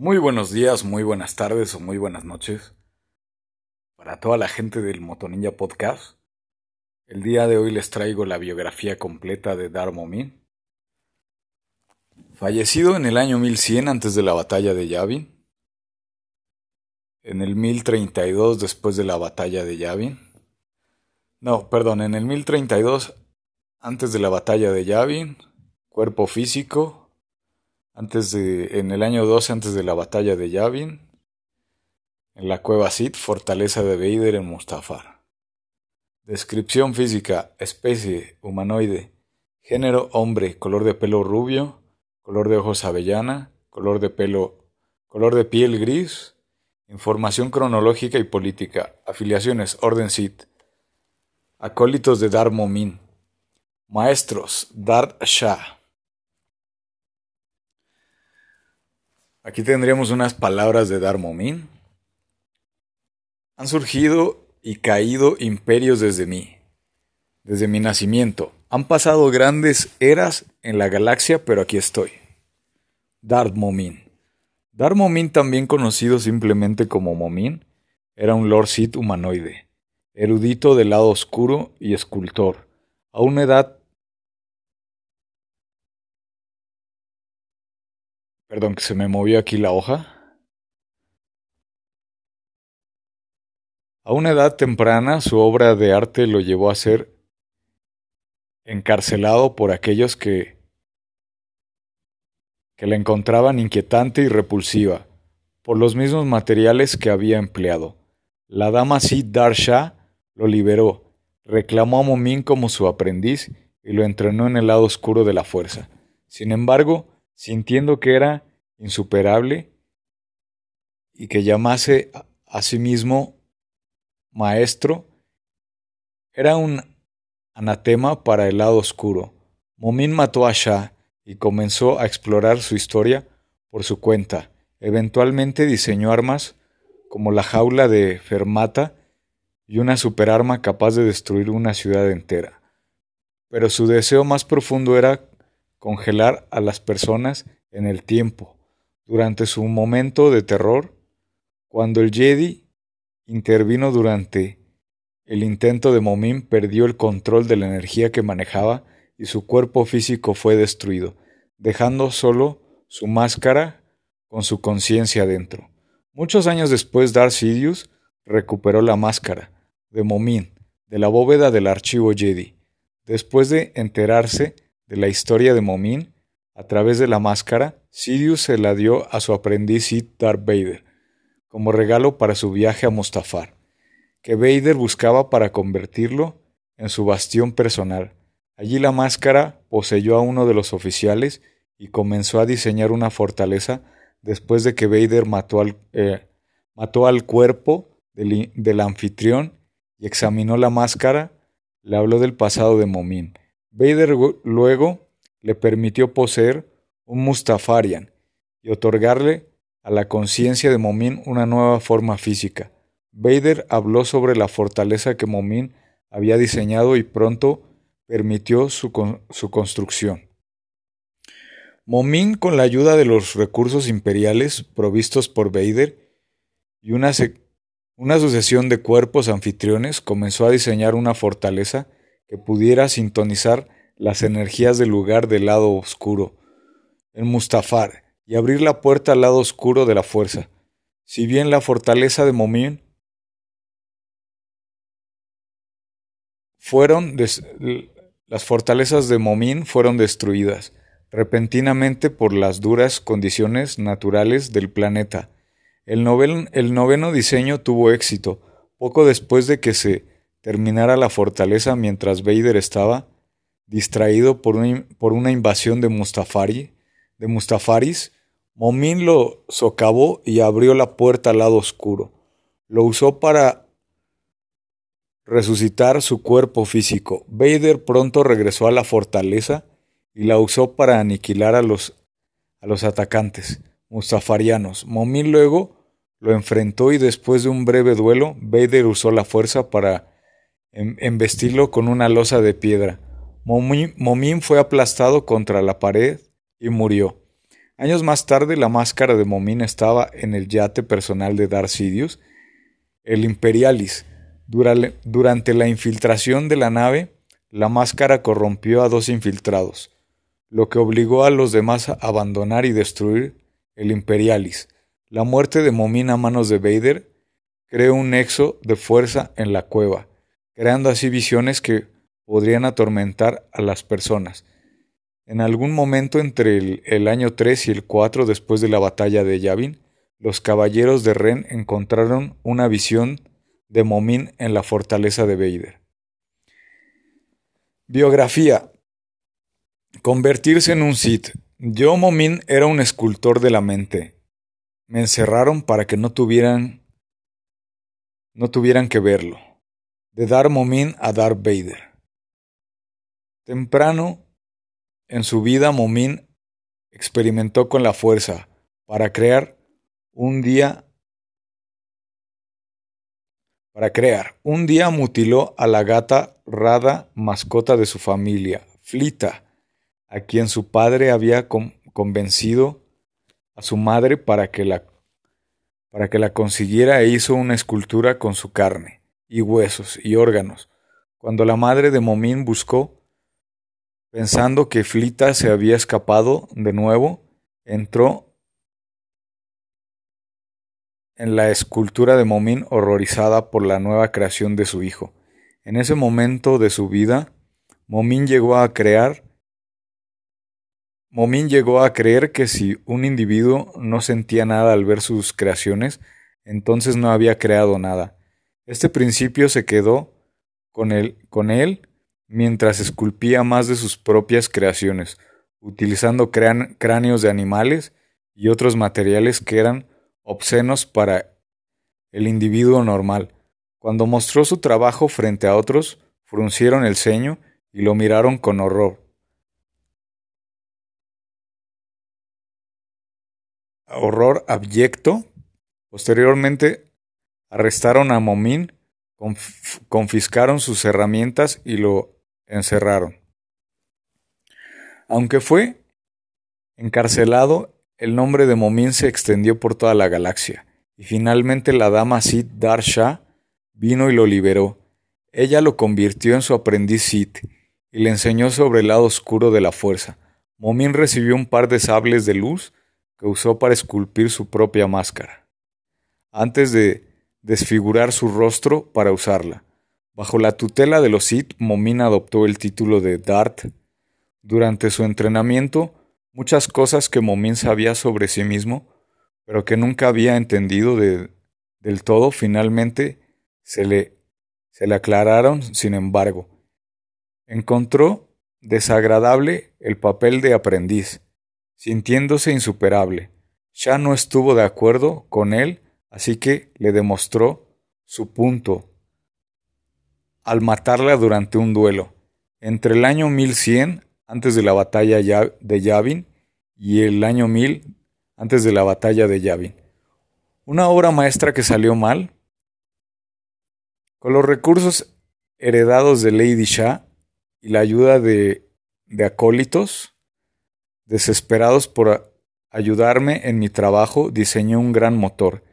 Muy buenos días, muy buenas tardes o muy buenas noches para toda la gente del Motoninja Podcast. El día de hoy les traigo la biografía completa de Darmo Min. Fallecido en el año 1100 antes de la batalla de Yavin. En el 1032 después de la batalla de Yavin. No, perdón, en el 1032 antes de la batalla de Yavin. Cuerpo físico, antes de, en el año 12 antes de la batalla de Yavin, en la cueva Sith, fortaleza de Vader en Mustafar. Descripción física, especie, humanoide, género, hombre, color de pelo rubio, color de ojos avellana, color de pelo, color de piel gris, información cronológica y política, afiliaciones, orden Sith, acólitos de Dar Momin, maestros, Dart Shah, Aquí tendríamos unas palabras de Darmomin. Han surgido y caído imperios desde mí, desde mi nacimiento. Han pasado grandes eras en la galaxia, pero aquí estoy. Darmomin. Darmomin, también conocido simplemente como Momin, era un Lord Sith humanoide, erudito del lado oscuro y escultor, a una edad Perdón, que se me movió aquí la hoja. A una edad temprana su obra de arte lo llevó a ser encarcelado por aquellos que, que la encontraban inquietante y repulsiva, por los mismos materiales que había empleado. La dama Sid Darsha lo liberó, reclamó a Momin como su aprendiz y lo entrenó en el lado oscuro de la fuerza. Sin embargo, sintiendo que era insuperable y que llamase a sí mismo maestro, era un anatema para el lado oscuro. Momin mató a Shah y comenzó a explorar su historia por su cuenta. Eventualmente diseñó armas como la jaula de Fermata y una superarma capaz de destruir una ciudad entera. Pero su deseo más profundo era congelar a las personas en el tiempo. Durante su momento de terror, cuando el Jedi intervino durante el intento de Momin, perdió el control de la energía que manejaba y su cuerpo físico fue destruido, dejando solo su máscara con su conciencia dentro. Muchos años después, Darth Sidious recuperó la máscara de Momin de la bóveda del archivo Jedi. Después de enterarse de la historia de Momin a través de la máscara, Sidious se la dio a su aprendiz Sith Darth Vader como regalo para su viaje a Mustafar, que Vader buscaba para convertirlo en su bastión personal. Allí la máscara poseyó a uno de los oficiales y comenzó a diseñar una fortaleza después de que Vader mató al, eh, cuerpo del, anfitrión y examinó la máscara, le habló del pasado de Momin. Vader luego le permitió poseer un Mustafarian y otorgarle a la conciencia de Momin una nueva forma física. Vader habló sobre la fortaleza que Momin había diseñado y pronto permitió su, su construcción. Momin, con la ayuda de los recursos imperiales provistos por Vader y una, una sucesión de cuerpos anfitriones, comenzó a diseñar una fortaleza que pudiera sintonizar las energías del lugar del lado oscuro, en Mustafar, y abrir la puerta al lado oscuro de la fuerza. Si bien la fortaleza de Momin fueron las fortalezas de Momin fueron destruidas repentinamente por las duras condiciones naturales del planeta. El, el noveno diseño tuvo éxito poco después de que se terminara la fortaleza mientras Vader estaba distraído por una, por una invasión de, Mustafari, de Mustafaris, Momin lo socavó y abrió la puerta al lado oscuro. Lo usó para resucitar su cuerpo físico. Vader pronto regresó a la fortaleza y la usó para aniquilar a los, a los atacantes mustafarianos. Momin luego lo enfrentó y después de un breve duelo, Vader usó la fuerza para em, embestirlo con una losa de piedra. Momín fue aplastado contra la pared y murió. Años más tarde, la máscara de Momin estaba en el yate personal de Darth Sidious, el Imperialis. Durante la infiltración de la nave, la máscara corrompió a dos infiltrados, lo que obligó a los demás a abandonar y destruir el Imperialis. La muerte de Momin a manos de Vader creó un nexo de fuerza en la cueva, creando así visiones que podrían atormentar a las personas. En algún momento entre el, año 3 y el 4 después de la batalla de Yavin, los caballeros de Ren encontraron una visión de Momin en la fortaleza de Vader. Biografía. Convertirse en un Sith. Yo, Momin, era un escultor de la mente. Me encerraron para que no tuvieran no tuvieran que verlo. De Dar Momin a Darth Vader. Temprano en su vida, Momin experimentó con la fuerza para crear un día para crear. Un día mutiló a la gata Rada, mascota de su familia, Flita, a quien su padre había convencido a su madre para que la para que la consiguiera e hizo una escultura con su carne, y huesos, y órganos. Cuando la madre de Momin buscó Pensando que Flita se había escapado de nuevo, entró en la escultura de Momín horrorizada por la nueva creación de su hijo. En ese momento de su vida, Momín llegó a crear Momín llegó a creer que si un individuo no sentía nada al ver sus creaciones, entonces no había creado nada. Este principio se quedó con él, con él mientras esculpía más de sus propias creaciones, utilizando cráneos de animales y otros materiales que eran obscenos para el individuo normal. Cuando mostró su trabajo frente a otros, fruncieron el ceño y lo miraron con horror. Horror abyecto. Posteriormente arrestaron a Momín, confiscaron sus herramientas y lo encerraron. Aunque fue encarcelado, el nombre de Momin se extendió por toda la galaxia, y finalmente la dama Sid Darsha vino y lo liberó. Ella lo convirtió en su aprendiz Sith y le enseñó sobre el lado oscuro de la fuerza. Momin recibió un par de sables de luz que usó para esculpir su propia máscara, antes de desfigurar su rostro para usarla. Bajo la tutela de los Sith, Momin adoptó el título de Darth. Durante su entrenamiento, muchas cosas que Momin sabía sobre sí mismo, pero que nunca había entendido del todo, finalmente se le, se le aclararon, sin embargo. Encontró desagradable el papel de aprendiz, sintiéndose insuperable. Ya no estuvo de acuerdo con él, así que le demostró su punto al matarla durante un duelo. Entre el año 1100, antes de la batalla de Yavin, y el año 1000, antes de la batalla de Yavin. Una obra maestra que salió mal. Con los recursos heredados de Lady Shah y la ayuda de, de acólitos, desesperados por ayudarme en mi trabajo, diseñé un gran motor.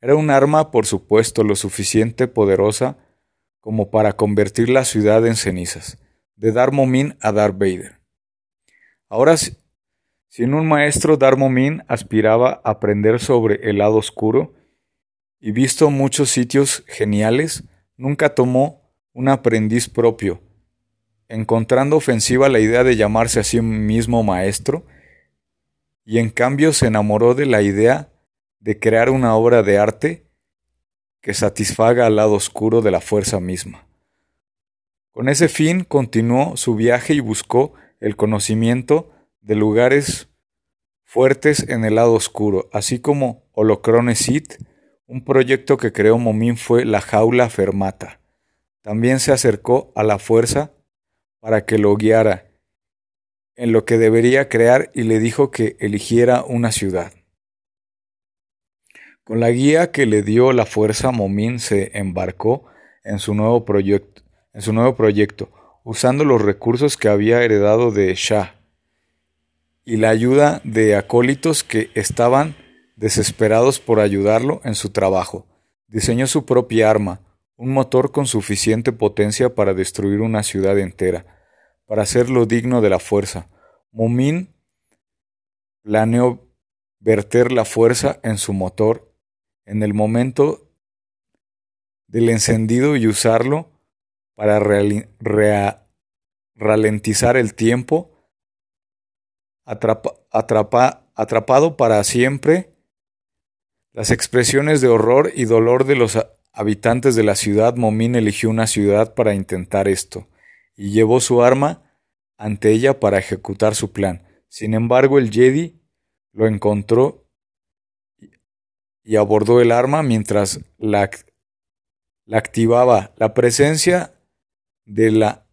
Era un arma, por supuesto, lo suficiente poderosa como para convertir la ciudad en cenizas, de Darmomin a Darth Vader. Ahora, sin un maestro, Darmomin aspiraba a aprender sobre el lado oscuro y visto muchos sitios geniales, nunca tomó un aprendiz propio, encontrando ofensiva la idea de llamarse a sí mismo maestro, y en cambio se enamoró de la idea de crear una obra de arte que satisfaga al lado oscuro de la fuerza misma. Con ese fin continuó su viaje y buscó el conocimiento de lugares fuertes en el lado oscuro, así como Holocrone Sith, un proyecto que creó Momin fue la jaula fermata. También se acercó a la fuerza para que lo guiara en lo que debería crear y le dijo que eligiera una ciudad. Con la guía que le dio la fuerza, Momin se embarcó en su nuevo proyecto, en su nuevo proyecto usando los recursos que había heredado de Shah y la ayuda de acólitos que estaban desesperados por ayudarlo en su trabajo. Diseñó su propia arma, un motor con suficiente potencia para destruir una ciudad entera, para hacerlo digno de la fuerza. Momin planeó verter la fuerza en su motor en el momento del encendido y usarlo para ralentizar el tiempo, atrapado para siempre las expresiones de horror y dolor de los habitantes de la ciudad. Momín eligió una ciudad para intentar esto, y llevó su arma ante ella para ejecutar su plan. Sin embargo, el Jedi lo encontró y abordó el arma mientras la, la activaba. La presencia de la,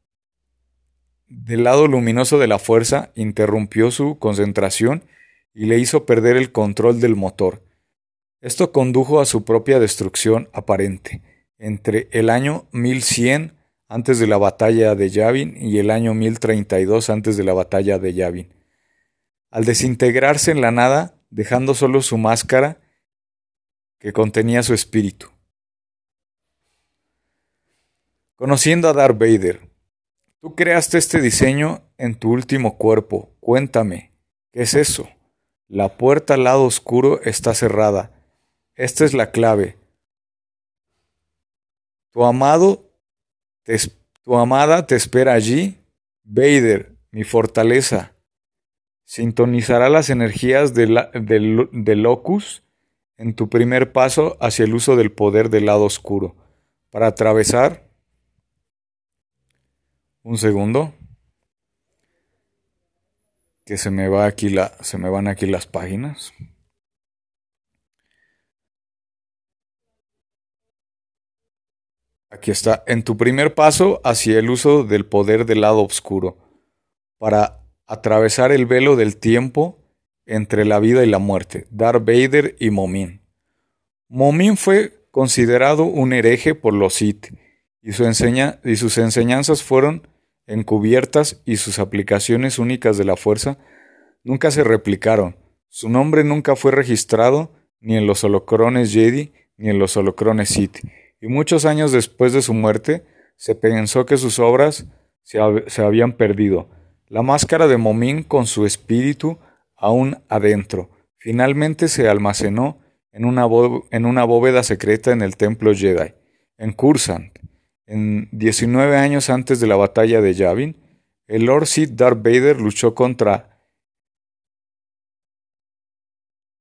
del lado luminoso de la fuerza interrumpió su concentración y le hizo perder el control del motor. Esto condujo a su propia destrucción aparente. Entre el año 1100 antes de la batalla de Yavin y el año 1032 antes de la batalla de Yavin. Al desintegrarse en la nada, dejando solo su máscara que contenía su espíritu. Conociendo a Darth Vader, tú creaste este diseño en tu último cuerpo. Cuéntame, ¿qué es eso? La puerta al lado oscuro está cerrada. Esta es la clave. Tu amado, tu amada te espera allí. Vader, mi fortaleza. Sintonizará las energías del locus en tu primer paso hacia el uso del poder del lado oscuro. Para atravesar un segundo. Que se me va aquí la. Se me van aquí las páginas. Aquí está. En tu primer paso hacia el uso del poder del lado oscuro. Para atravesar el velo del tiempo entre la vida y la muerte. Darth Vader y Momin. Momin fue considerado un hereje por los Sith y, su y sus enseñanzas fueron encubiertas y sus aplicaciones únicas de la fuerza nunca se replicaron. Su nombre nunca fue registrado ni en los holocrones Jedi ni en los holocrones Sith, y muchos años después de su muerte se pensó que sus obras se, se habían perdido. La máscara de Momin con su espíritu aún adentro finalmente se almacenó en una, bóveda secreta en el templo Jedi, en Kursant, en 19 años antes de la batalla de Yavin, el Lord Sith Darth Vader luchó contra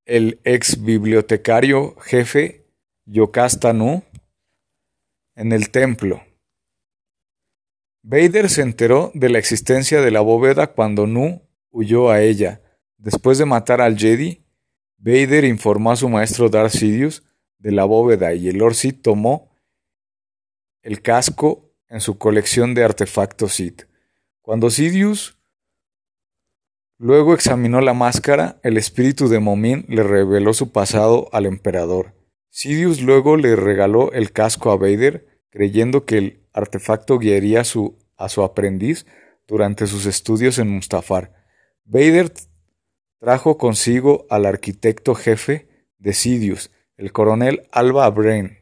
el ex bibliotecario jefe Yocasta Nu en el templo. Vader se enteró de la existencia de la bóveda cuando Nu huyó a ella. Después de matar al Jedi, Vader informó a su maestro Darth Sidious de la bóveda y el Lord tomó el casco en su colección de artefactos Sith. Cuando Sidious luego examinó la máscara, el espíritu de Momin le reveló su pasado al emperador. Sidious luego le regaló el casco a Vader, creyendo que el artefacto guiaría su, a su aprendiz durante sus estudios en Mustafar. Vader trajo consigo al arquitecto jefe de Sidious, el coronel Alba Brain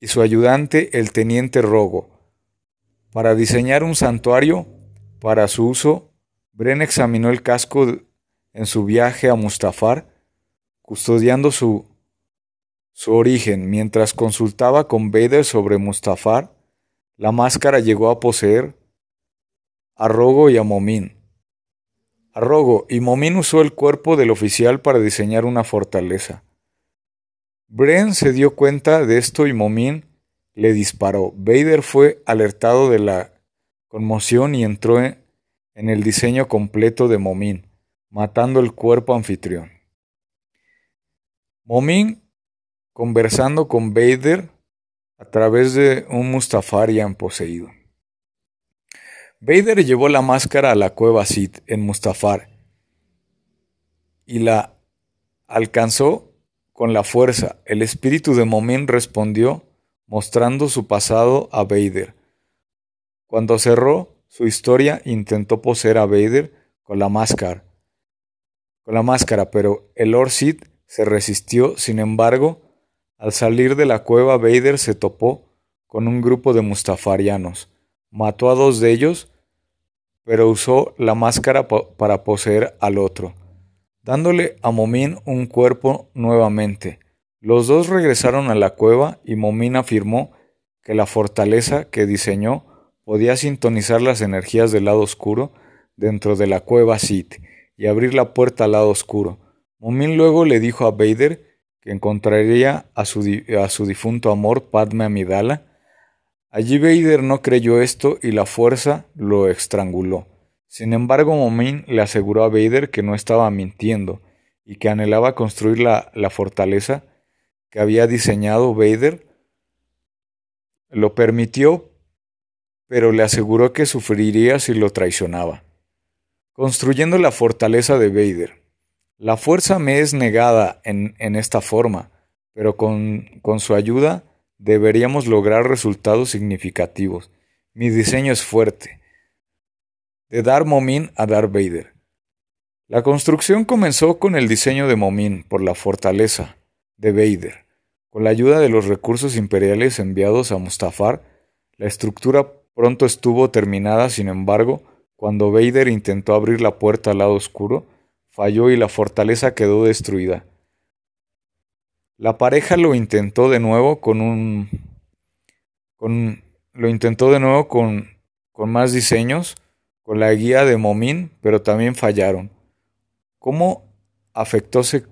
y su ayudante el teniente Rogo. Para diseñar un santuario para su uso, Bren examinó el casco en su viaje a Mustafar, custodiando su, su origen. Mientras consultaba con Vader sobre Mustafar, la máscara llegó a poseer a Rogo y a Momin. A Rogo y Momin usó el cuerpo del oficial para diseñar una fortaleza. Bren se dio cuenta de esto y Momin le disparó. Vader fue alertado de la conmoción y entró en el diseño completo de Momin, matando el cuerpo anfitrión. Momin conversando con Vader a través de un Mustafarian poseído. Vader llevó la máscara a la cueva Sith en Mustafar y la alcanzó con la fuerza, el espíritu de Momin respondió mostrando su pasado a Vader. Cuando cerró su historia, intentó poseer a Vader con la máscara, con la máscara, pero el Lord Sith se resistió. Sin embargo, al salir de la cueva, Vader se topó con un grupo de mustafarianos. Mató a dos de ellos, pero usó la máscara para poseer al otro, dándole a Momin un cuerpo nuevamente. Los dos regresaron a la cueva y Momin afirmó que la fortaleza que diseñó podía sintonizar las energías del lado oscuro dentro de la cueva Sith y abrir la puerta al lado oscuro. Momin luego le dijo a Vader que encontraría a su, a su difunto amor Padme Amidala. Allí Vader no creyó esto y la fuerza lo estranguló. Sin embargo, Momin le aseguró a Vader que no estaba mintiendo y que anhelaba construir la, la fortaleza que había diseñado Vader. Lo permitió, pero le aseguró que sufriría si lo traicionaba. Construyendo la fortaleza de Vader. La fuerza me es negada en, en esta forma, pero con, con su ayuda deberíamos lograr resultados significativos. Mi diseño es fuerte. De Dar Momin a Dar Vader. La construcción comenzó con el diseño de Momin por la fortaleza de Vader. Con la ayuda de los recursos imperiales enviados a Mustafar, la estructura pronto estuvo terminada, sin embargo, cuando Vader intentó abrir la puerta al lado oscuro, falló y la fortaleza quedó destruida. La pareja lo intentó de nuevo con un con lo intentó de nuevo con con más diseños, con la guía de Momin, pero también fallaron. Como afectóse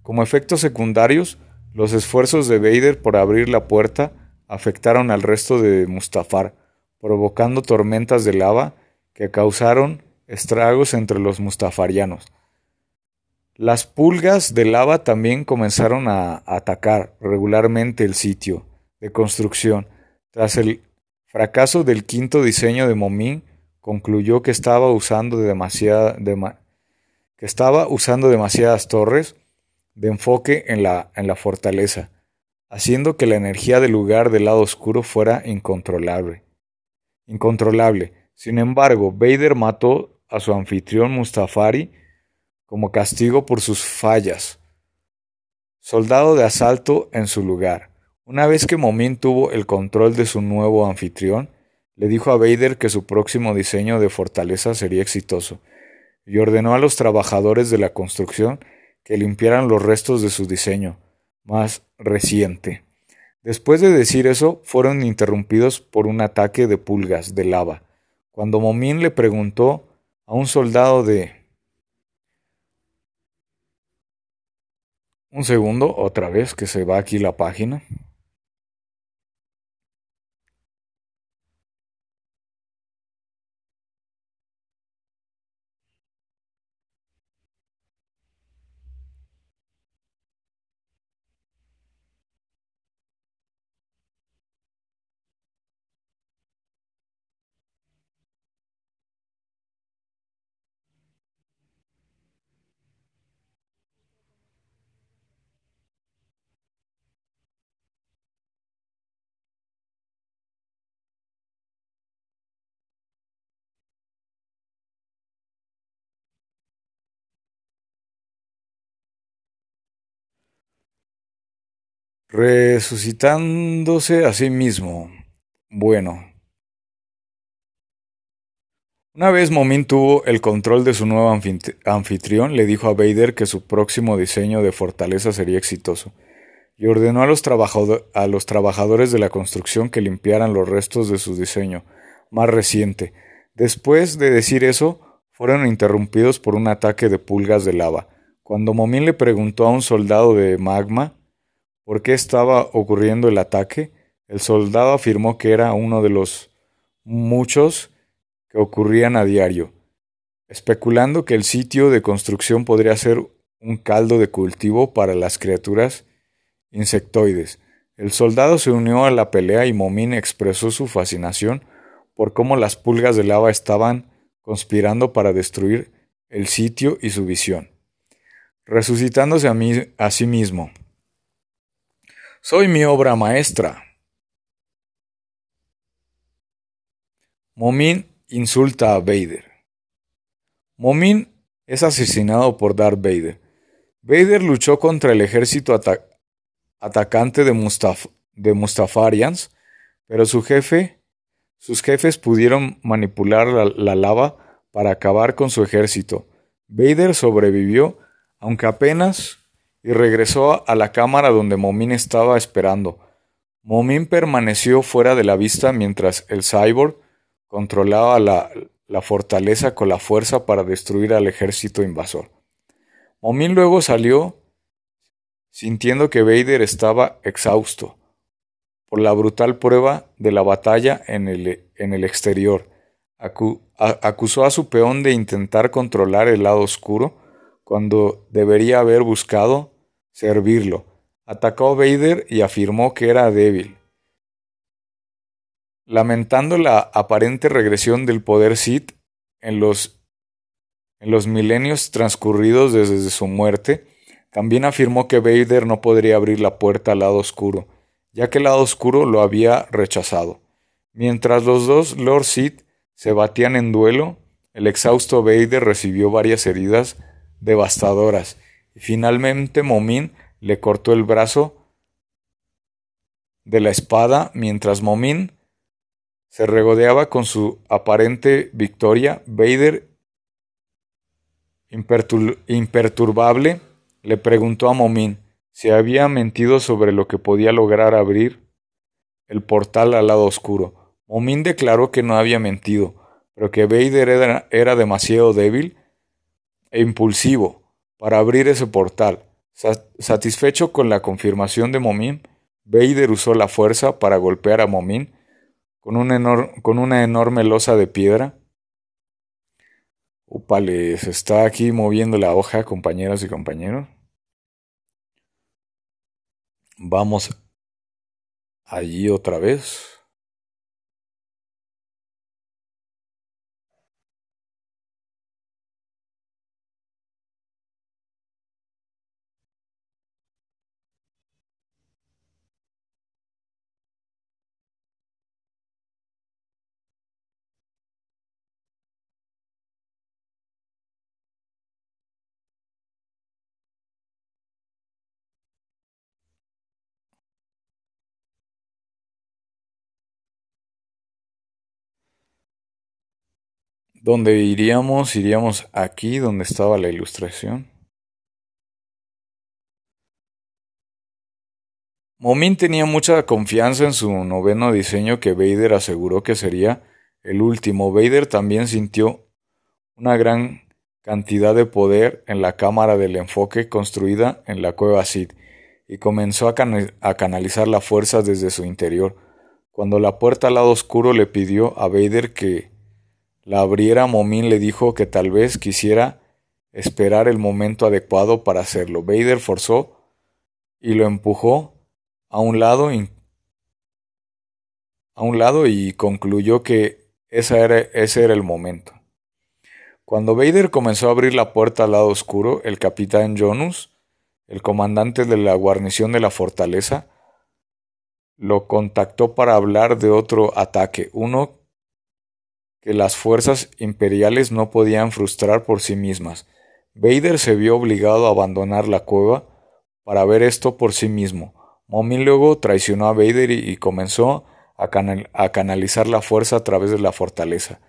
como efectos secundarios, los esfuerzos de Vader por abrir la puerta afectaron al resto de Mustafar, provocando tormentas de lava que causaron estragos entre los mustafarianos. Las pulgas de lava también comenzaron a atacar regularmente el sitio de construcción. Tras el fracaso del quinto diseño de Momin, concluyó que estaba usando, demasiadas torres de enfoque en la, en la fortaleza, haciendo que la energía del lugar del lado oscuro fuera incontrolable. Incontrolable. Sin embargo, Vader mató a su anfitrión Mustafari como castigo por sus fallas. Soldado de asalto en su lugar. Una vez que Momin tuvo el control de su nuevo anfitrión, le dijo a Vader que su próximo diseño de fortaleza sería exitoso, y ordenó a los trabajadores de la construcción que limpiaran los restos de su diseño más reciente. Después de decir eso, fueron interrumpidos por un ataque de pulgas de lava. Cuando Momin le preguntó a un soldado de Un segundo, otra vez que se va aquí la página. Resucitándose a sí mismo. Bueno. Una vez Momin tuvo el control de su nuevo anfitrión, le dijo a Vader que su próximo diseño de fortaleza sería exitoso, y ordenó a los, a los trabajadores de la construcción que limpiaran los restos de su diseño más reciente. Después de decir eso, fueron interrumpidos por un ataque de pulgas de lava. Cuando Momin le preguntó a un soldado de magma por qué estaba ocurriendo el ataque, el soldado afirmó que era uno de los muchos que ocurrían a diario, especulando que el sitio de construcción podría ser un caldo de cultivo para las criaturas insectoides. El soldado se unió a la pelea y Momin expresó su fascinación por cómo las pulgas de lava estaban conspirando para destruir el sitio y su visión, resucitándose a, a sí mismo. Soy mi obra maestra. Momin insulta a Vader. Momin es asesinado por Darth Vader. Vader luchó contra el ejército atacante de, de Mustafarians, pero su jefe, sus jefes pudieron manipular la lava para acabar con su ejército. Vader sobrevivió, aunque apenas, y regresó a la cámara donde Momin estaba esperando. Momin permaneció fuera de la vista mientras el cyborg controlaba la, la fortaleza con la fuerza para destruir al ejército invasor. Momin luego salió sintiendo que Vader estaba exhausto por la brutal prueba de la batalla en el, en el exterior acusó a su peón de intentar controlar el lado oscuro cuando debería haber buscado servirlo. Atacó a Vader y afirmó que era débil. Lamentando la aparente regresión del poder Sith en los, en los milenios transcurridos desde su muerte, también afirmó que Vader no podría abrir la puerta al lado oscuro, ya que el lado oscuro lo había rechazado. Mientras los dos Lord Sith se batían en duelo, el exhausto Vader recibió varias heridas devastadoras finalmente Momin le cortó el brazo de la espada mientras Momin se regodeaba con su aparente victoria. Vader, imperturbable, le preguntó a Momin si había mentido sobre lo que podía lograr abrir el portal al lado oscuro. Momin declaró que no había mentido, pero que Vader era, demasiado débil e impulsivo para abrir ese portal. Satisfecho con la confirmación de Momin, Vader usó la fuerza para golpear a Momin con, con una enorme losa de piedra. Upale, se está aquí moviendo la hoja, compañeras y compañeros. Vamos allí otra vez. ¿Dónde iríamos? Iríamos aquí donde estaba la ilustración. Momin tenía mucha confianza en su noveno diseño que Vader aseguró que sería el último. Vader también sintió una gran cantidad de poder en la cámara del enfoque construida en la cueva Sid y comenzó a, a canalizar la fuerza desde su interior. Cuando la puerta al lado oscuro le pidió a Vader que la abriera, Momin le dijo que tal vez quisiera esperar el momento adecuado para hacerlo. Vader forzó y lo empujó a un lado a un lado y concluyó que ese era, ese era el momento. Cuando Vader comenzó a abrir la puerta al lado oscuro, el capitán Jonus, el comandante de la guarnición de la fortaleza, lo contactó para hablar de otro ataque, uno que las fuerzas imperiales no podían frustrar por sí mismas. Vader se vio obligado a abandonar la cueva para ver esto por sí mismo. Momin luego traicionó a Vader y, comenzó a, canalizar la fuerza a través de la fortaleza.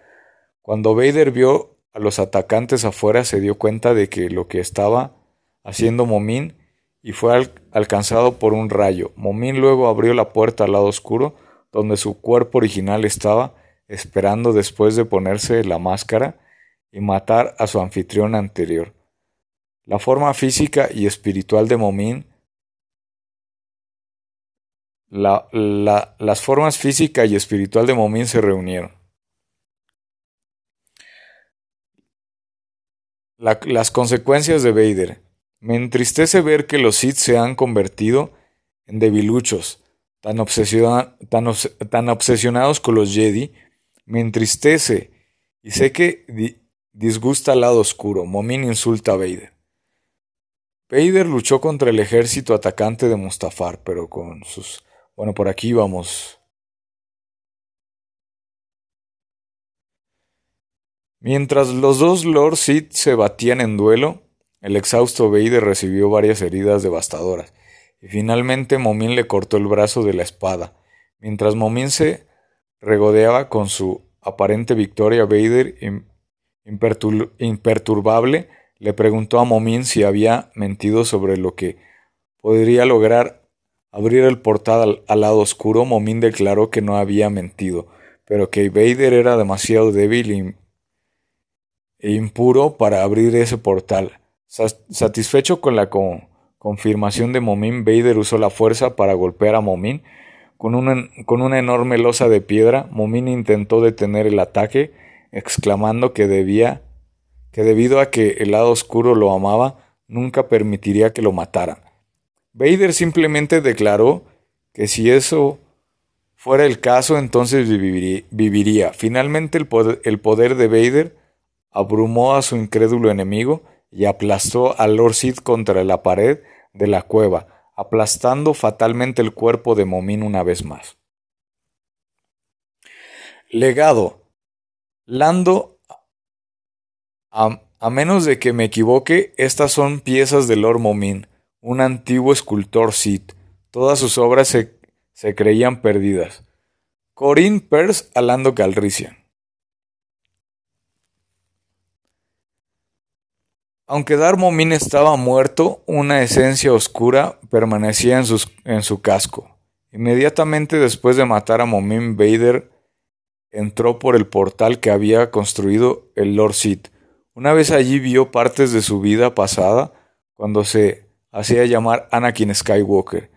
Cuando Vader vio a los atacantes afuera se dio cuenta de que lo que estaba haciendo Momin y fue alcanzado por un rayo. Momin luego abrió la puerta al lado oscuro donde su cuerpo original estaba esperando después de ponerse la máscara y matar a su anfitrión anterior. La forma física y espiritual de Momin las formas física y espiritual de Momin se reunieron. las consecuencias de Vader. Me entristece ver que los Sith se han convertido en debiluchos, tan, tan obsesionados con los Jedi me entristece y sé que disgusta al lado oscuro. Momin insulta a Vader. Vader luchó contra el ejército atacante de Mustafar, pero con sus... Bueno, por aquí vamos. Mientras los dos Lord Sith se batían en duelo, el exhausto Vader recibió varias heridas devastadoras, y finalmente Momin le cortó el brazo de la espada. Mientras Momin se regodeaba con su aparente victoria, Vader, imperturbable, le preguntó a Momin si había mentido sobre lo que podría lograr abrir el portal al, lado oscuro. Momin declaró que no había mentido, pero que Vader era demasiado débil e impuro para abrir ese portal. Satisfecho con la confirmación de Momin, Vader usó la fuerza para golpear a Momin. Con una, con una enorme losa de piedra, Momin intentó detener el ataque, exclamando que debía que debido a que el lado oscuro lo amaba, nunca permitiría que lo mataran. Vader simplemente declaró que si eso fuera el caso, entonces viviría. Finalmente el poder, el poder de Vader abrumó a su incrédulo enemigo y aplastó a Lord Sid contra la pared de la cueva, aplastando fatalmente el cuerpo de Momín una vez más. Legado. Lando, a, menos de que me equivoque, estas son piezas de Lord Momin, un antiguo escultor Sith. Todas sus obras se, se creían perdidas. Corinne Pers a Lando Calrissian. Aunque Darmomin estaba muerto, una esencia oscura permanecía en, en, su casco. Inmediatamente después de matar a Momin, Vader entró por el portal que había construido el Lord Sith. Una vez allí vio partes de su vida pasada, cuando se hacía llamar Anakin Skywalker,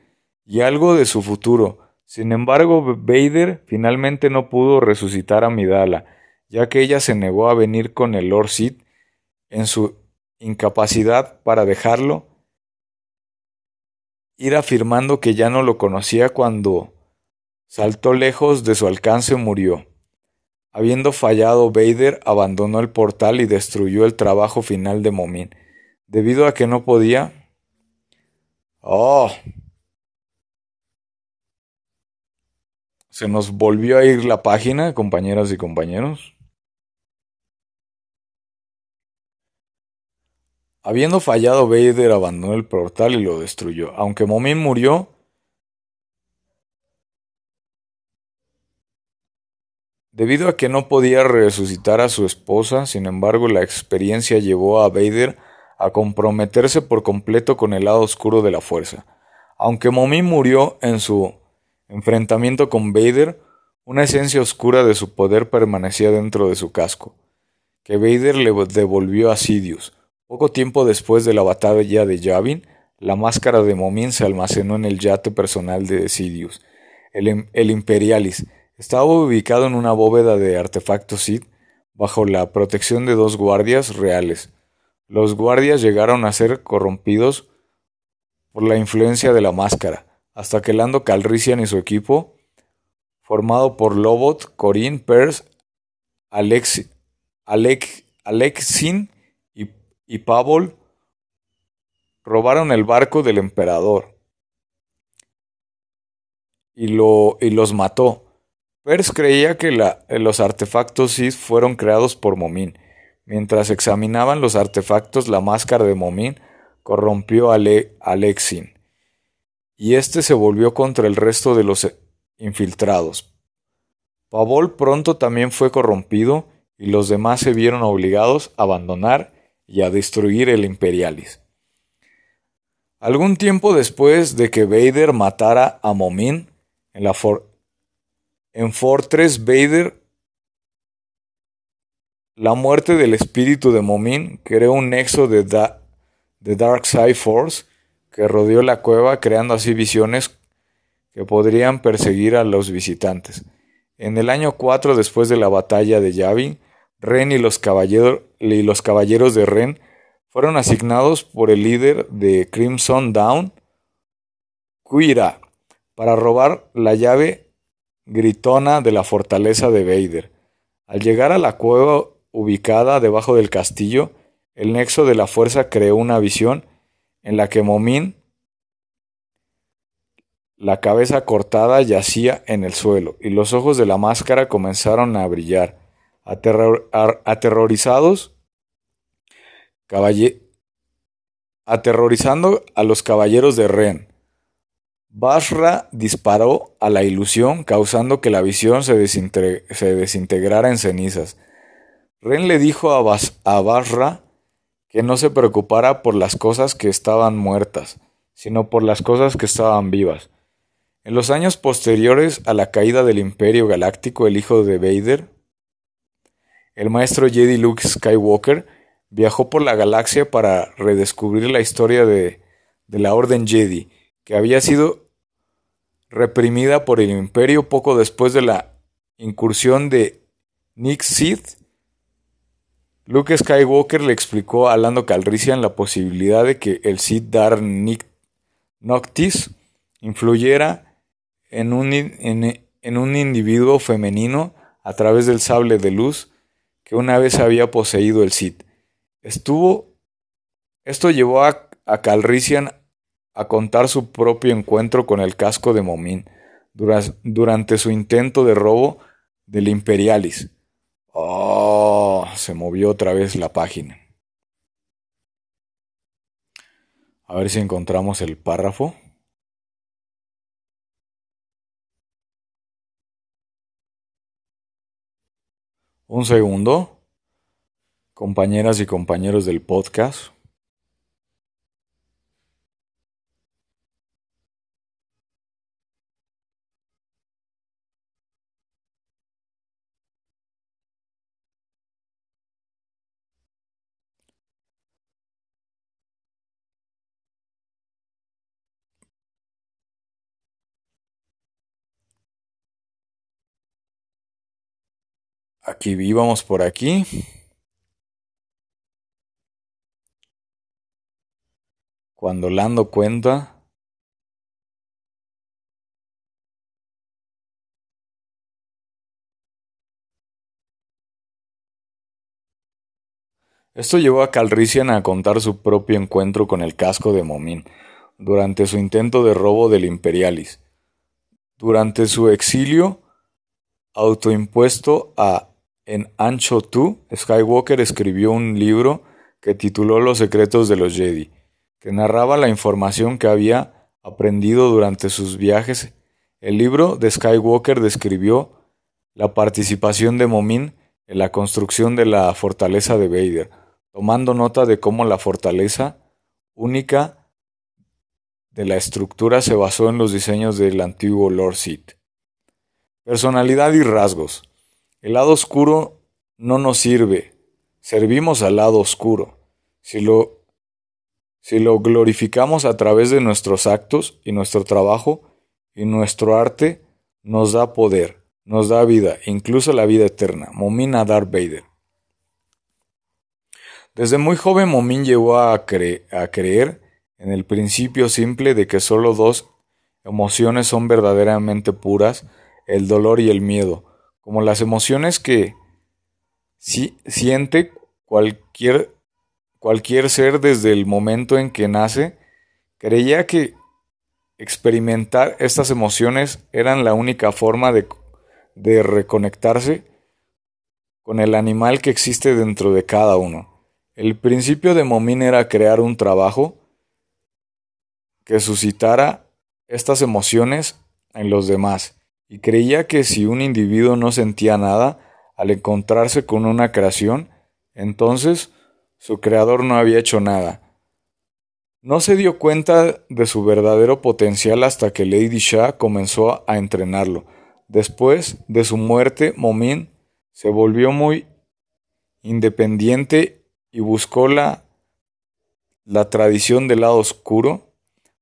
y algo de su futuro. Sin embargo, Vader finalmente no pudo resucitar a Midala, ya que ella se negó a venir con el Lord Sith en su incapacidad para dejarlo, ir afirmando que ya no lo conocía cuando saltó lejos de su alcance murió. Habiendo fallado, Vader abandonó el portal y destruyó el trabajo final de Momin, debido a que no podía. ¡Oh! Se nos volvió a ir la página, compañeras y compañeros. Habiendo fallado, Vader abandonó el portal y lo destruyó. Aunque Momin murió, debido a que no podía resucitar a su esposa, sin embargo, la experiencia llevó a Vader a comprometerse por completo con el lado oscuro de la fuerza. Aunque Momin murió en su enfrentamiento con Vader, una esencia oscura de su poder permanecía dentro de su casco, que Vader le devolvió a Sidious poco tiempo después de la batalla de Yavin, la máscara de Momin se almacenó en el yate personal de Sidious. El, Imperialis estaba ubicado en una bóveda de artefactos Sith bajo la protección de dos guardias reales. Los guardias llegaron a ser corrompidos por la influencia de la máscara, hasta que Lando Calrissian y su equipo, formado por Lobot, Corinne, Pers, Alex, Alexin y Pavol robaron el barco del emperador y, lo, y los mató. Pers creía que los artefactos Sith fueron creados por Momin. Mientras examinaban los artefactos, la máscara de Momin corrompió a Alexin, y éste se volvió contra el resto de los infiltrados. Pavol pronto también fue corrompido y los demás se vieron obligados a abandonar y a destruir el Imperialis. Algún tiempo después de que Vader matara a Momin en, la en Fortress Vader, la muerte del espíritu de Momin creó un nexo de, de Dark Side Force que rodeó la cueva creando así visiones que podrían perseguir a los visitantes. En el año 4 después de la batalla de Yavin, Ren y los, caballeros de Ren fueron asignados por el líder de Crimson Dawn, Kuira, para robar la llave gritona de la fortaleza de Vader. Al llegar a la cueva ubicada debajo del castillo, el nexo de la fuerza creó una visión en la que Momin, la cabeza cortada, yacía en el suelo y los ojos de la máscara comenzaron a brillar. Aterrorizados, aterrorizando a los caballeros de Ren. Basra disparó a la ilusión, causando que la visión se, desintegrara en cenizas. Ren le dijo a, a Basra que no se preocupara por las cosas que estaban muertas, sino por las cosas que estaban vivas. En los años posteriores a la caída del Imperio Galáctico, el hijo de Vader, el maestro Jedi Luke Skywalker, viajó por la galaxia para redescubrir la historia de, de la Orden Jedi, que había sido reprimida por el Imperio poco después de la incursión de Nick Sith. Luke Skywalker le explicó a Lando Calrissian la posibilidad de que el Sith Dar Nick Noctis influyera en un, en, un individuo femenino a través del sable de luz que una vez había poseído el Sith. Estuvo, esto llevó a, a a contar su propio encuentro con el casco de Momín durante su intento de robo del Imperialis. Oh, se movió otra vez la página. A ver si encontramos el párrafo. Un segundo, compañeras y compañeros del podcast. Aquí vivamos por aquí. Cuando Lando cuenta Esto llevó a Calrissian a contar su propio encuentro con el casco de Momín durante su intento de robo del Imperialis. Durante su exilio autoimpuesto a en Ancho Tu, Skywalker escribió un libro que tituló Los secretos de los Jedi, que narraba la información que había aprendido durante sus viajes. El libro de Skywalker describió la participación de Momin en la construcción de la fortaleza de Vader, tomando nota de cómo la fortaleza única de la estructura se basó en los diseños del antiguo Lord Sith. Personalidad y rasgos. El lado oscuro no nos sirve, servimos al lado oscuro. Si lo, si lo glorificamos a través de nuestros actos y nuestro trabajo y nuestro arte, nos da poder, nos da vida, incluso la vida eterna. Momin Adar Vader. Desde muy joven Momin llegó a, a creer en el principio simple de que solo dos emociones son verdaderamente puras, el dolor y el miedo como las emociones que siente cualquier, cualquier ser desde el momento en que nace, creía que experimentar estas emociones eran la única forma de, de reconectarse con el animal que existe dentro de cada uno. El principio de Momín era crear un trabajo que suscitara estas emociones en los demás y creía que si un individuo no sentía nada al encontrarse con una creación, entonces su creador no había hecho nada. No se dio cuenta de su verdadero potencial hasta que Lady Shah comenzó a entrenarlo. Después de su muerte, Momin se volvió muy independiente y buscó la, la tradición del lado oscuro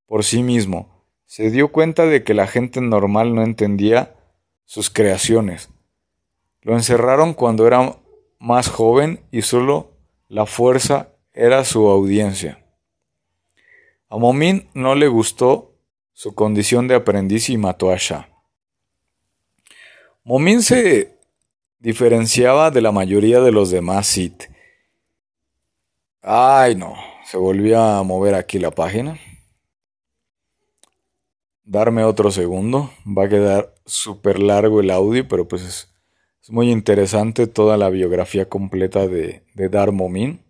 por sí mismo se dio cuenta de que la gente normal no entendía sus creaciones. Lo encerraron cuando era más joven y solo la fuerza era su audiencia. A Momin no le gustó su condición de aprendiz y mató a Shah. Momin se diferenciaba de la mayoría de los demás Sith. Ay, no, se volvió a mover aquí la página darme otro segundo. Va a quedar súper largo el audio, pero pues es, muy interesante toda la biografía completa de, de Dar Momin.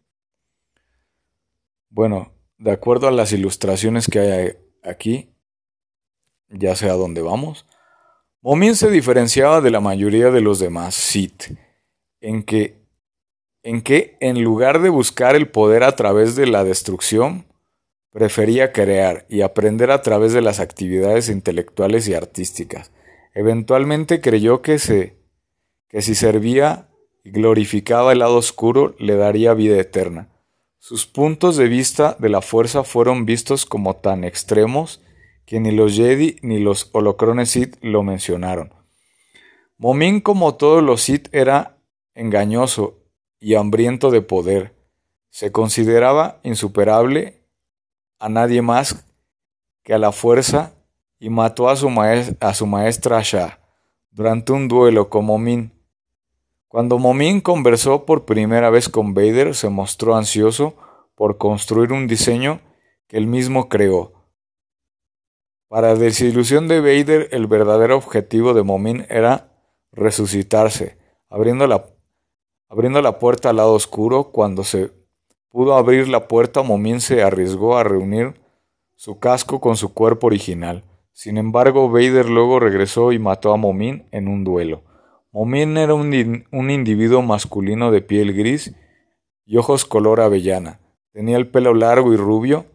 Bueno, de acuerdo a las ilustraciones que hay aquí, ya sé a dónde vamos, Momin se diferenciaba de la mayoría de los demás Sith, en que, en que en lugar de buscar el poder a través de la destrucción, prefería crear y aprender a través de las actividades intelectuales y artísticas. Eventualmente creyó que, se, que si servía y glorificaba el lado oscuro le daría vida eterna. Sus puntos de vista de la fuerza fueron vistos como tan extremos que ni los Jedi ni los holocrones Sith lo mencionaron. Momin, como todos los Sith, era engañoso y hambriento de poder. Se consideraba insuperable a nadie más que a la fuerza y mató a su, a su maestra Shah durante un duelo con Momin. Cuando Momin conversó por primera vez con Vader, se mostró ansioso por construir un diseño que él mismo creó para desilusión de Vader, el verdadero objetivo de Momin era resucitarse, abriendo la, abriendo la puerta al lado oscuro. Cuando se pudo abrir la puerta, Momin se arriesgó a reunir su casco con su cuerpo original. Sin embargo, Vader luego regresó y mató a Momin en un duelo. Momin era un, un individuo masculino de piel gris y ojos color avellana. Tenía el pelo largo y rubio,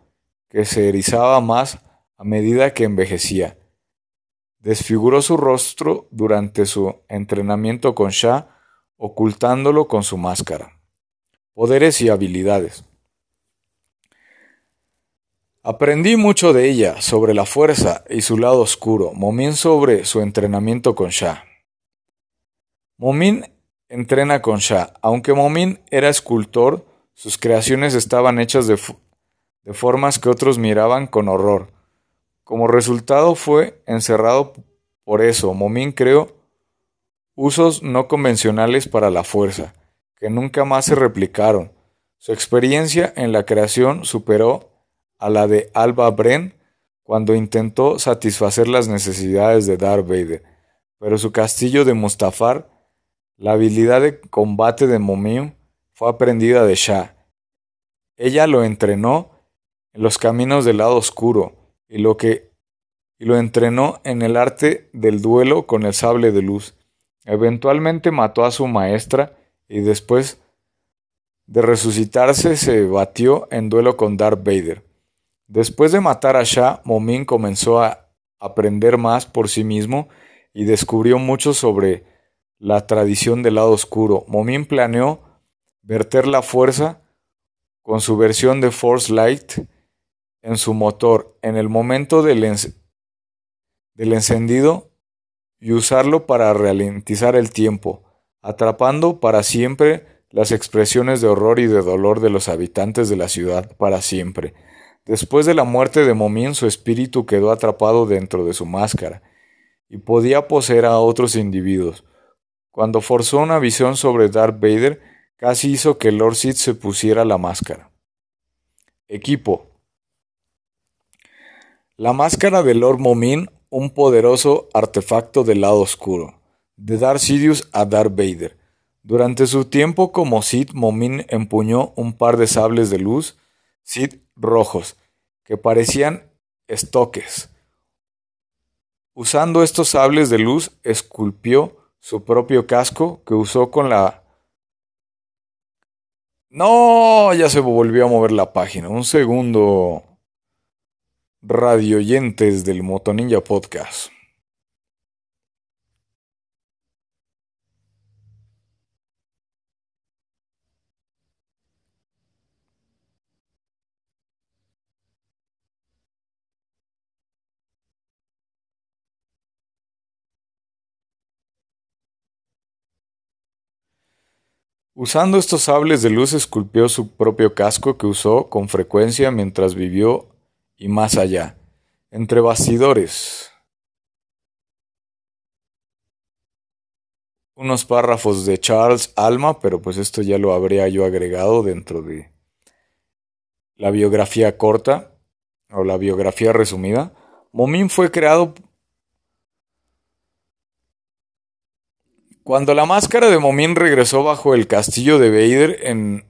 que se erizaba más a medida que envejecía. Desfiguró su rostro durante su entrenamiento con Shah, ocultándolo con su máscara. Poderes y habilidades. Aprendí mucho de ella, sobre la fuerza y su lado oscuro. Momin sobre su entrenamiento con Shah. Momin entrena con Shah. Aunque Momin era escultor, sus creaciones estaban hechas de, de formas que otros miraban con horror. Como resultado fue encerrado por eso. Momin creó usos no convencionales para la fuerza, que nunca más se replicaron. Su experiencia en la creación superó a la de Alba Bren cuando intentó satisfacer las necesidades de Darth Vader, pero su castillo de Mustafar, la habilidad de combate de Momin, fue aprendida de Shah. Ella lo entrenó en los caminos del lado oscuro, y lo que y lo entrenó en el arte del duelo con el sable de luz. Eventualmente mató a su maestra y después de resucitarse se batió en duelo con Darth Vader. Después de matar a Shah, Momin comenzó a aprender más por sí mismo y descubrió mucho sobre la tradición del lado oscuro. Momin planeó verter la fuerza con su versión de Force Light en su motor en el momento del, encendido y usarlo para ralentizar el tiempo, atrapando para siempre las expresiones de horror y de dolor de los habitantes de la ciudad para siempre. Después de la muerte de Momin, su espíritu quedó atrapado dentro de su máscara y podía poseer a otros individuos. Cuando forzó una visión sobre Darth Vader, casi hizo que Lord Sith se pusiera la máscara. Equipo la máscara de Lord Momin, un poderoso artefacto del lado oscuro, de Darth Sidious a Darth Vader. Durante su tiempo como Sith, Momin empuñó un par de sables de luz, Sith rojos, que parecían estoques. Usando estos sables de luz, esculpió su propio casco que usó con la... No, ya se volvió a mover la página. Un segundo radioyentes del Motoninja Podcast. Usando estos sables de luz esculpió su propio casco que usó con frecuencia mientras vivió y más allá, entre bastidores. Unos párrafos de Charles Alma, pero pues esto ya lo habría yo agregado dentro de la biografía corta o la biografía resumida. Momin fue creado Cuando la máscara de Momin regresó bajo el castillo de Vader en,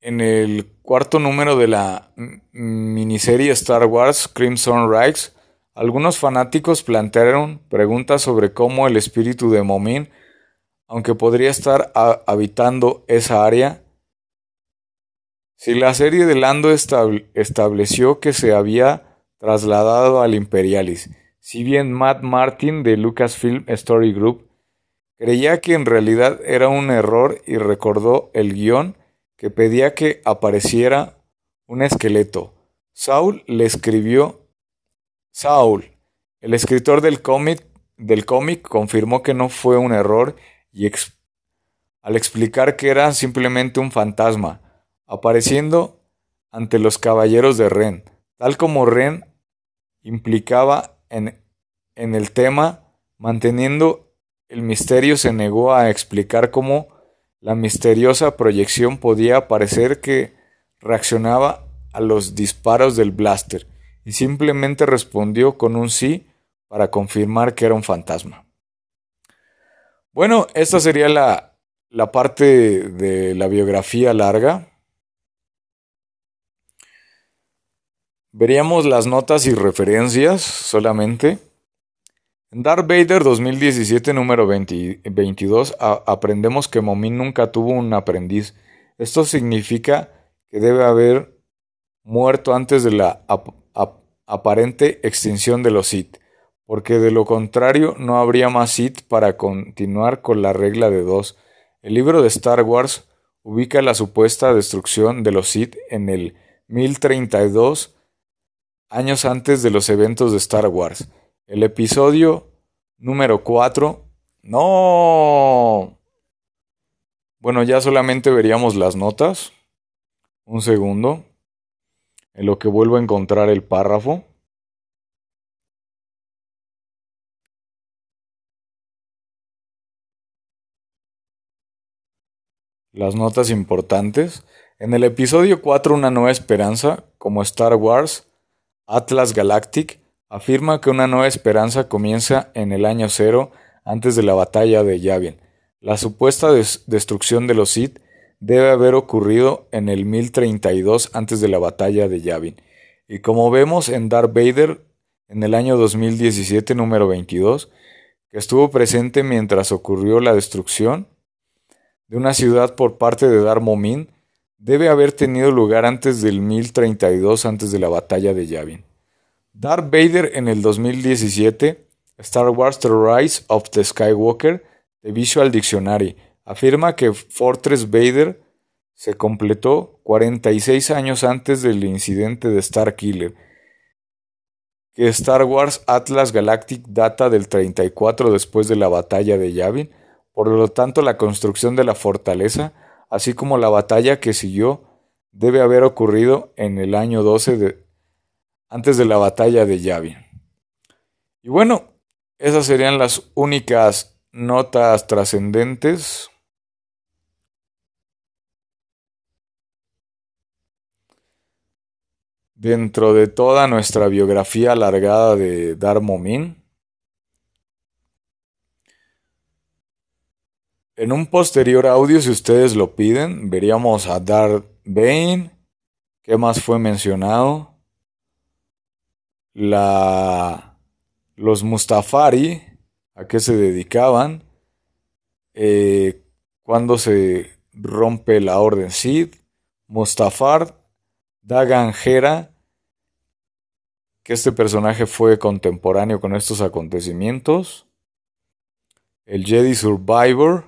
en el cuarto número de la miniserie Star Wars Crimson Rise, algunos fanáticos plantearon preguntas sobre cómo el espíritu de Momin, aunque podría estar habitando esa área, si la serie de Lando estableció que se había trasladado al Imperialis, si bien Matt Martin de Lucasfilm Story Group creía que en realidad era un error y recordó el guion que pedía que apareciera un esqueleto. Saul le escribió Saul, el escritor del cómic, del cómic confirmó que no fue un error y al explicar que era simplemente un fantasma, apareciendo ante los caballeros de Ren, tal como Ren implicaba en, en el tema, manteniendo el misterio se negó a explicar cómo la misteriosa proyección podía parecer que reaccionaba a los disparos del blaster y simplemente respondió con un sí para confirmar que era un fantasma. Bueno, esta sería la, la parte de la biografía larga. Veríamos las notas y referencias solamente. En Darth Vader 2017 número 22 aprendemos que Momin nunca tuvo un aprendiz. Esto significa que debe haber muerto antes de la aparente extinción de los Sith, porque de lo contrario no habría más Sith para continuar con la regla de dos. El libro de Star Wars ubica la supuesta destrucción de los Sith en el 1032 años antes de los eventos de Star Wars. El episodio número 4. No. Bueno, ya solamente veríamos las notas. Un segundo. En lo que vuelvo a encontrar el párrafo. Las notas importantes. En el episodio 4 Una nueva esperanza, como Star Wars, Atlas Galactic, afirma que una nueva esperanza comienza en el año cero antes de la batalla de Yavin. La supuesta destrucción de los Sith debe haber ocurrido en el 1032 antes de la batalla de Yavin. Y como vemos en Darth Vader en el año 2017 número 22, que estuvo presente mientras ocurrió la destrucción de una ciudad por parte de Darth Momin, debe haber tenido lugar antes del 1032 antes de la batalla de Yavin. Darth Vader en el 2017, Star Wars The Rise of the Skywalker, The Visual Dictionary, afirma que Fortress Vader se completó 46 años antes del incidente de Starkiller, que Star Wars Atlas Galactic data del 34 después de la batalla de Yavin, por lo tanto la construcción de la fortaleza, así como la batalla que siguió, debe haber ocurrido en el año 12 de, antes de la batalla de Yavin. Y bueno, esas serían las únicas notas trascendentes. Dentro de toda nuestra biografía alargada de Darmomin, en un posterior audio, si ustedes lo piden, veríamos a Darth Bane, ¿qué más fue mencionado? La, los Mustafari, a qué se dedicaban, eh, cuando se rompe la orden Sid, Mustafar, Dagan Hera, que este personaje fue contemporáneo con estos acontecimientos, el Jedi Survivor,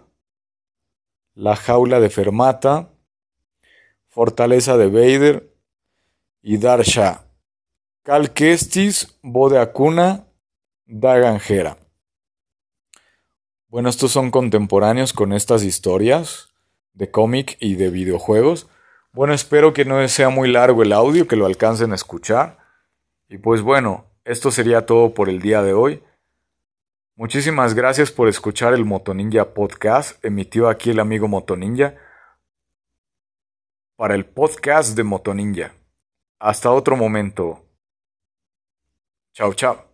la jaula de Fermata, Fortaleza de Vader y Darsha. Calquestis, Bodeacuna, Daganjera. Bueno, estos son contemporáneos con estas historias de cómic y de videojuegos. Bueno, espero que no sea muy largo el audio, que lo alcancen a escuchar. Y pues bueno, esto sería todo por el día de hoy. Muchísimas gracias por escuchar el Motoninja Podcast, emitió aquí el amigo Motoninja para el podcast de Motoninja. Hasta otro momento. 瞧瞧。